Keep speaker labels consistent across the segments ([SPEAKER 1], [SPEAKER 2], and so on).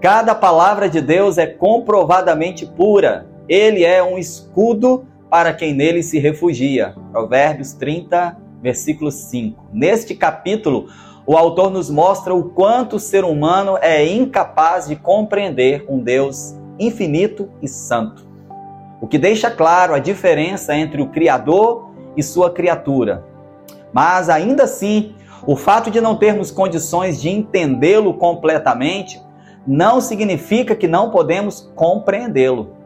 [SPEAKER 1] Cada palavra de Deus é comprovadamente pura. Ele é um escudo para quem nele se refugia. Provérbios 30, versículo 5. Neste capítulo, o autor nos mostra o quanto o ser humano é incapaz de compreender um Deus infinito e santo. O que deixa claro a diferença entre o Criador e sua criatura. Mas ainda assim, o fato de não termos condições de entendê-lo completamente não significa que não podemos compreendê-lo.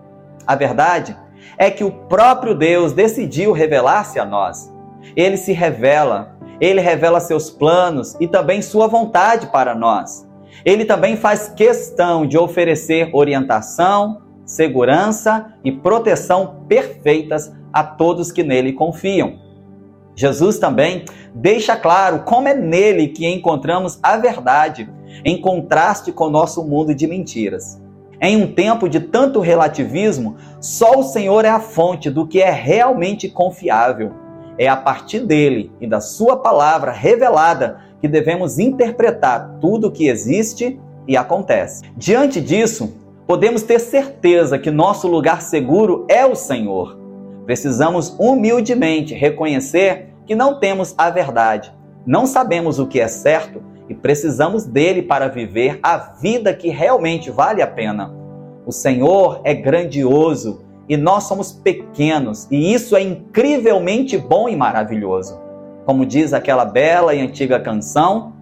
[SPEAKER 1] A verdade é que o próprio Deus decidiu revelar-se a nós. Ele se revela, ele revela seus planos e também sua vontade para nós. Ele também faz questão de oferecer orientação, segurança e proteção perfeitas a todos que nele confiam. Jesus também deixa claro como é nele que encontramos a verdade, em contraste com o nosso mundo de mentiras. Em um tempo de tanto relativismo, só o Senhor é a fonte do que é realmente confiável. É a partir dele e da sua palavra revelada que devemos interpretar tudo o que existe e acontece. Diante disso, podemos ter certeza que nosso lugar seguro é o Senhor. Precisamos humildemente reconhecer que não temos a verdade, não sabemos o que é certo e precisamos dele para viver a vida que realmente vale a pena. O Senhor é grandioso e nós somos pequenos, e isso é incrivelmente bom e maravilhoso. Como diz aquela bela e antiga canção,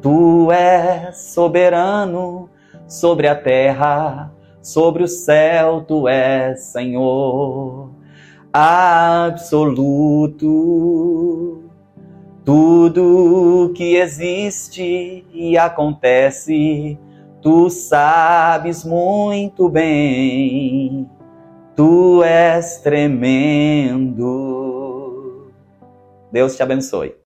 [SPEAKER 1] Tu és soberano sobre a terra, sobre o céu, tu és Senhor absoluto. Tudo que existe e acontece, tu sabes muito bem. Tu és tremendo. Deus te abençoe.